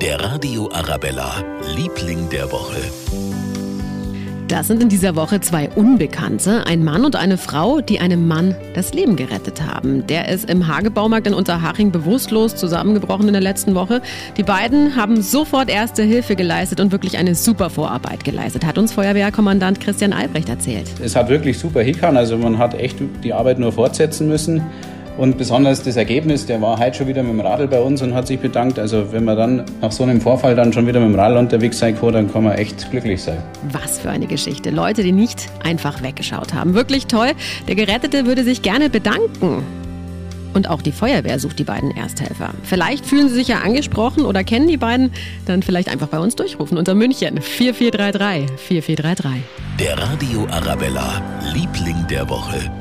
Der Radio Arabella, Liebling der Woche. Das sind in dieser Woche zwei Unbekannte, ein Mann und eine Frau, die einem Mann das Leben gerettet haben. Der ist im Hagebaumarkt in Unterhaching bewusstlos zusammengebrochen in der letzten Woche. Die beiden haben sofort erste Hilfe geleistet und wirklich eine super Vorarbeit geleistet, hat uns Feuerwehrkommandant Christian Albrecht erzählt. Es hat wirklich super hingehauen, also man hat echt die Arbeit nur fortsetzen müssen. Und besonders das Ergebnis, der war heute schon wieder mit dem Radl bei uns und hat sich bedankt. Also wenn man dann nach so einem Vorfall dann schon wieder mit dem Radl unterwegs sein kann, dann kann man echt glücklich sein. Was für eine Geschichte. Leute, die nicht einfach weggeschaut haben. Wirklich toll. Der Gerettete würde sich gerne bedanken. Und auch die Feuerwehr sucht die beiden Ersthelfer. Vielleicht fühlen sie sich ja angesprochen oder kennen die beiden. Dann vielleicht einfach bei uns durchrufen unter München 4433 4433. Der Radio Arabella, Liebling der Woche.